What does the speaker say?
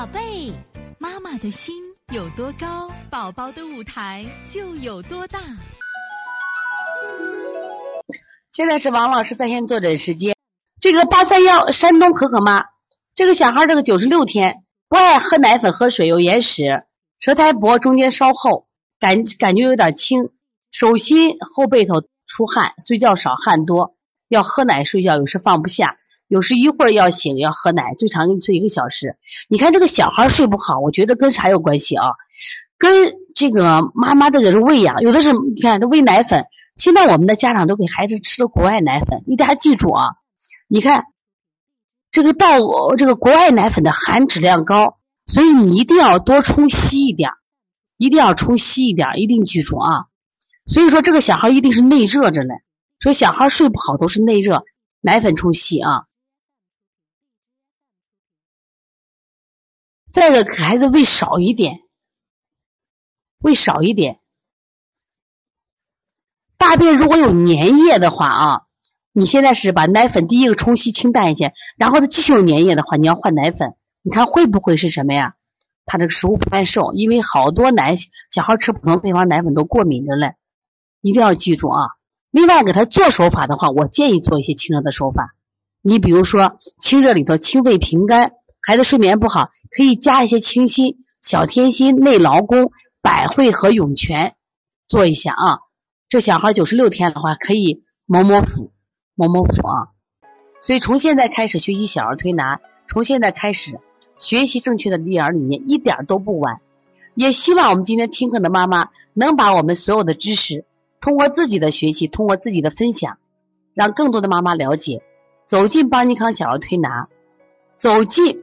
宝贝，妈妈的心有多高，宝宝的舞台就有多大。现在是王老师在线坐诊时间。这个八三幺山东可可妈，这个小孩这个九十六天不爱喝奶粉喝水，有眼屎，舌苔薄，中间稍厚，感感觉有点轻，手心后背头出汗，睡觉少汗多，要喝奶睡觉，有时放不下。有时一会儿要醒要喝奶，最长给你睡一个小时。你看这个小孩睡不好，我觉得跟啥有关系啊？跟这个妈妈这个是喂养，有的是你看这喂奶粉。现在我们的家长都给孩子吃的国外奶粉，你大家记住啊！你看这个到这个国外奶粉的含脂量高，所以你一定要多冲稀一点，一定要冲稀一点，一定记住啊！所以说这个小孩一定是内热着呢，所以小孩睡不好都是内热，奶粉冲稀啊。再一个，给孩子喂少一点，喂少一点。大便如果有粘液的话啊，你现在是把奶粉第一个冲稀清淡一些，然后它继续有粘液的话，你要换奶粉。你看会不会是什么呀？他这个食物不耐受，因为好多奶小孩吃普通配方奶粉都过敏着嘞，一定要记住啊。另外给他做手法的话，我建议做一些清热的手法。你比如说清热里头清肺平肝。孩子睡眠不好，可以加一些清心、小天心、内劳宫、百会和涌泉，做一下啊。这小孩九十六天的话，可以摸摸腹，摸摸腹啊。所以从现在开始学习小儿推拿，从现在开始学习正确的育儿理念，一点都不晚。也希望我们今天听课的妈妈能把我们所有的知识，通过自己的学习，通过自己的分享，让更多的妈妈了解，走进邦尼康小儿推拿，走进。